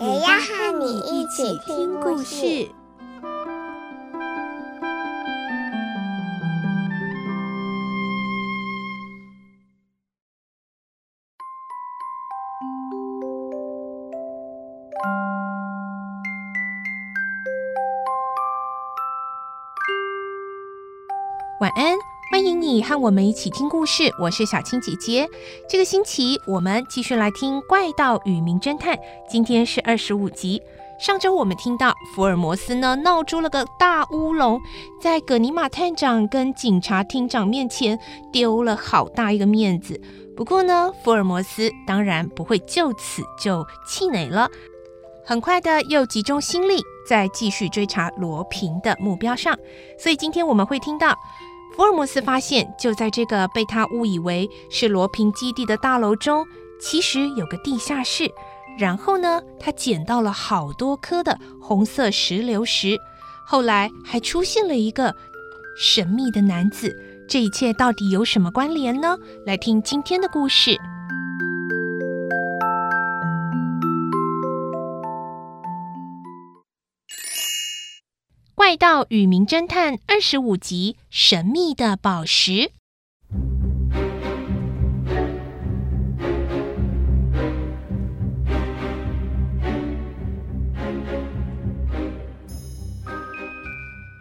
也要和你一起听故事。晚安，欢迎你和我们一起听故事。我是小青姐姐。这个星期我们继续来听《怪盗与名侦探》，今天是二十五集。上周我们听到福尔摩斯呢闹出了个大乌龙，在葛尼玛探长跟警察厅长面前丢了好大一个面子。不过呢，福尔摩斯当然不会就此就气馁了，很快的又集中心力在继续追查罗平的目标上。所以今天我们会听到。福尔摩斯发现，就在这个被他误以为是罗平基地的大楼中，其实有个地下室。然后呢，他捡到了好多颗的红色石榴石。后来还出现了一个神秘的男子。这一切到底有什么关联呢？来听今天的故事。《怪盗与名侦探》二十五集：神秘的宝石。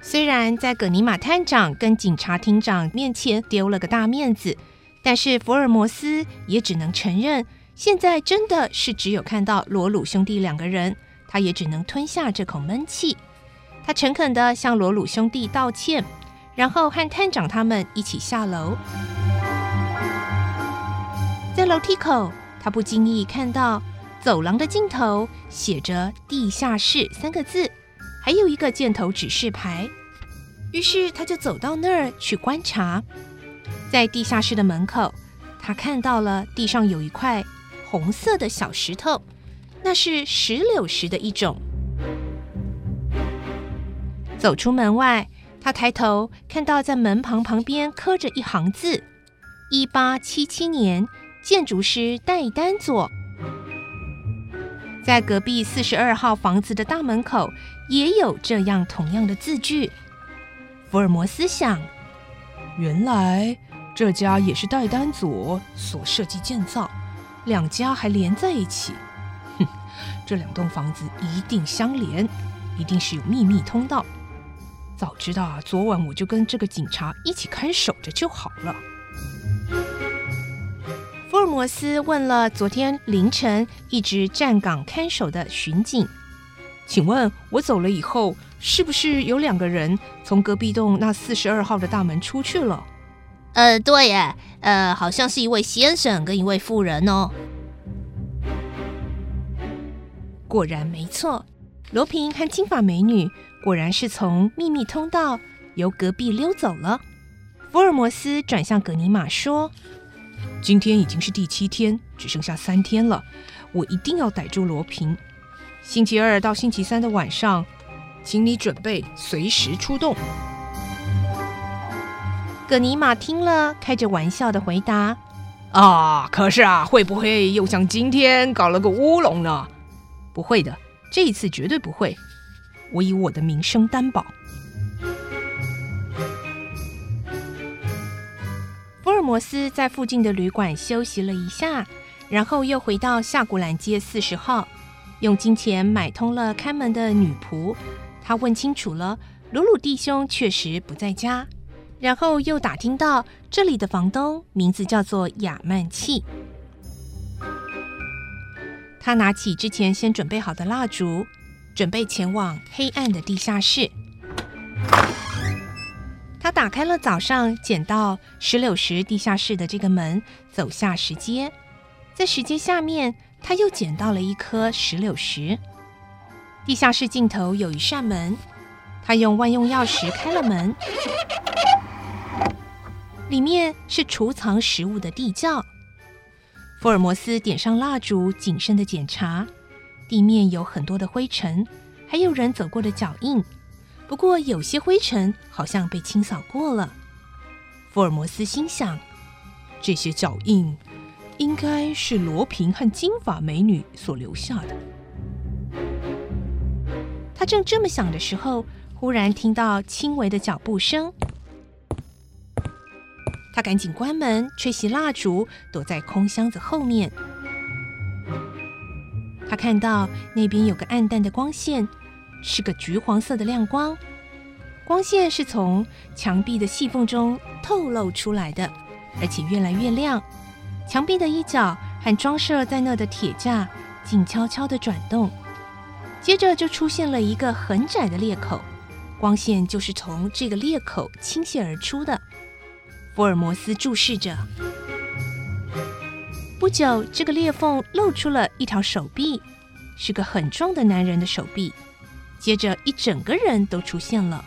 虽然在葛尼玛探长跟警察厅长面前丢了个大面子，但是福尔摩斯也只能承认，现在真的是只有看到罗鲁兄弟两个人，他也只能吞下这口闷气。他诚恳地向罗鲁兄弟道歉，然后和探长他们一起下楼。在楼梯口，他不经意看到走廊的尽头写着“地下室”三个字，还有一个箭头指示牌。于是他就走到那儿去观察。在地下室的门口，他看到了地上有一块红色的小石头，那是石榴石的一种。走出门外，他抬头看到在门旁旁边刻着一行字：“一八七七年，建筑师戴丹佐。”在隔壁四十二号房子的大门口也有这样同样的字句。福尔摩斯想：原来这家也是戴丹佐所设计建造，两家还连在一起。哼，这两栋房子一定相连，一定是有秘密通道。早知道啊，昨晚我就跟这个警察一起看守着就好了。福尔摩斯问了昨天凌晨一直站岗看守的巡警：“请问，我走了以后，是不是有两个人从隔壁栋那四十二号的大门出去了？”“呃，对耶，呃，好像是一位先生跟一位妇人哦。”果然没错，罗平和金发美女。果然是从秘密通道由隔壁溜走了。福尔摩斯转向葛尼玛说：“今天已经是第七天，只剩下三天了，我一定要逮住罗平。星期二到星期三的晚上，请你准备随时出动。”葛尼玛听了，开着玩笑的回答：“啊，可是啊，会不会又像今天搞了个乌龙呢？不会的，这一次绝对不会。”我以我的名声担保。福尔摩斯在附近的旅馆休息了一下，然后又回到夏古兰街四十号，用金钱买通了看门的女仆。他问清楚了，鲁鲁弟兄确实不在家，然后又打听到这里的房东名字叫做亚曼契。他拿起之前先准备好的蜡烛。准备前往黑暗的地下室。他打开了早上捡到石榴石地下室的这个门，走下石阶。在石阶下面，他又捡到了一颗石榴石。地下室尽头有一扇门，他用万用钥匙开了门，里面是储藏食物的地窖。福尔摩斯点上蜡烛，谨慎的检查，地面有很多的灰尘，还有人走过的脚印。不过有些灰尘好像被清扫过了。福尔摩斯心想，这些脚印应该是罗平和金发美女所留下的。他正这么想的时候，忽然听到轻微的脚步声。他赶紧关门，吹熄蜡烛，躲在空箱子后面。他看到那边有个暗淡的光线，是个橘黄色的亮光。光线是从墙壁的细缝中透露出来的，而且越来越亮。墙壁的一角和装设在那的铁架静悄悄地转动，接着就出现了一个很窄的裂口，光线就是从这个裂口倾泻而出的。福尔摩斯注视着，不久，这个裂缝露出了一条手臂，是个很壮的男人的手臂。接着，一整个人都出现了。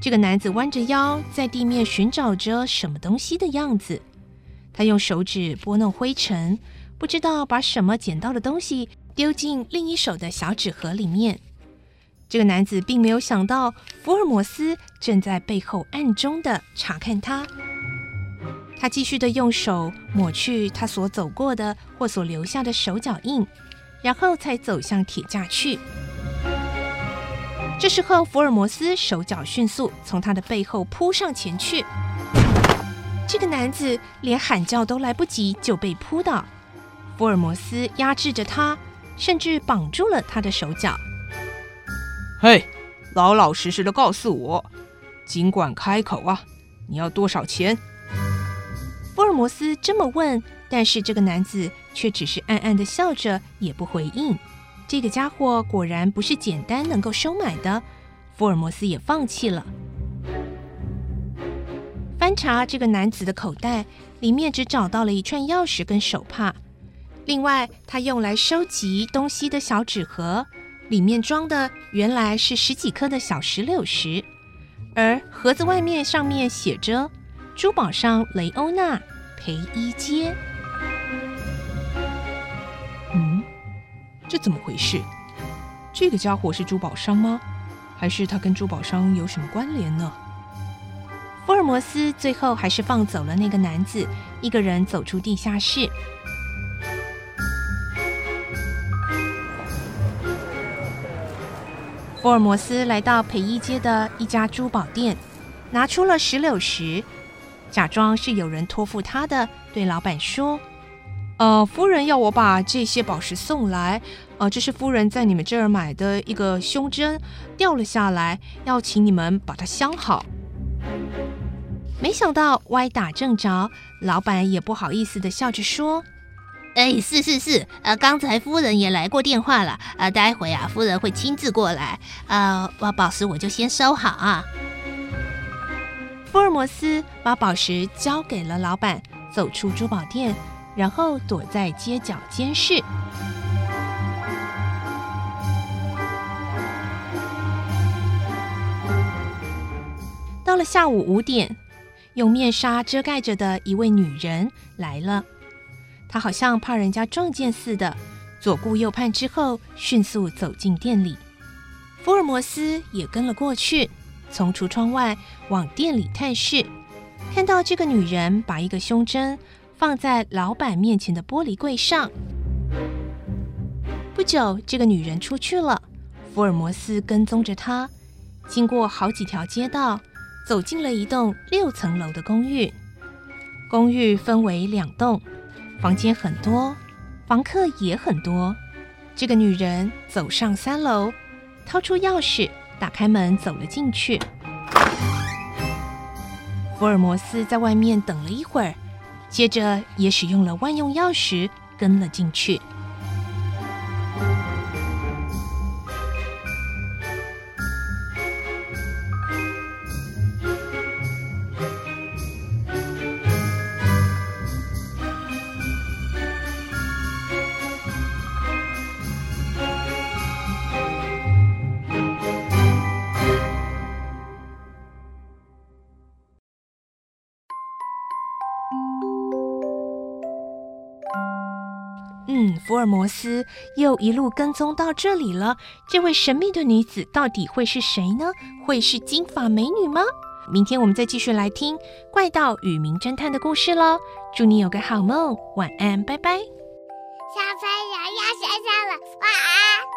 这个男子弯着腰，在地面寻找着什么东西的样子。他用手指拨弄灰尘，不知道把什么捡到的东西丢进另一手的小纸盒里面。这个男子并没有想到，福尔摩斯正在背后暗中的查看他。他继续的用手抹去他所走过的或所留下的手脚印，然后才走向铁架去。这时候，福尔摩斯手脚迅速从他的背后扑上前去。这个男子连喊叫都来不及，就被扑倒。福尔摩斯压制着他，甚至绑住了他的手脚。嘿，老老实实的告诉我，尽管开口啊！你要多少钱？福尔摩斯这么问，但是这个男子却只是暗暗的笑着，也不回应。这个家伙果然不是简单能够收买的，福尔摩斯也放弃了。翻查这个男子的口袋，里面只找到了一串钥匙跟手帕，另外他用来收集东西的小纸盒。里面装的原来是十几颗的小石榴石，而盒子外面上面写着“珠宝商雷欧娜培伊街”。嗯，这怎么回事？这个家伙是珠宝商吗？还是他跟珠宝商有什么关联呢？福尔摩斯最后还是放走了那个男子，一个人走出地下室。福尔摩斯来到培一街的一家珠宝店，拿出了石榴石，假装是有人托付他的，对老板说：“呃，夫人要我把这些宝石送来，呃，这是夫人在你们这儿买的一个胸针，掉了下来，要请你们把它镶好。”没想到歪打正着，老板也不好意思的笑着说。哎，是是是，呃，刚才夫人也来过电话了，呃，待会啊，夫人会亲自过来，呃，把宝石我就先收好啊。福尔摩斯把宝石交给了老板，走出珠宝店，然后躲在街角监视。到了下午五点，用面纱遮盖着的一位女人来了。他好像怕人家撞见似的，左顾右盼之后，迅速走进店里。福尔摩斯也跟了过去，从橱窗外往店里探视，看到这个女人把一个胸针放在老板面前的玻璃柜上。不久，这个女人出去了，福尔摩斯跟踪着她，经过好几条街道，走进了一栋六层楼的公寓。公寓分为两栋。房间很多，房客也很多。这个女人走上三楼，掏出钥匙，打开门走了进去。福尔摩斯在外面等了一会儿，接着也使用了万用钥匙跟了进去。嗯福尔摩斯又一路跟踪到这里了。这位神秘的女子到底会是谁呢？会是金发美女吗？明天我们再继续来听《怪盗与名侦探》的故事喽。祝你有个好梦，晚安，拜拜。小朋友要睡觉了。晚安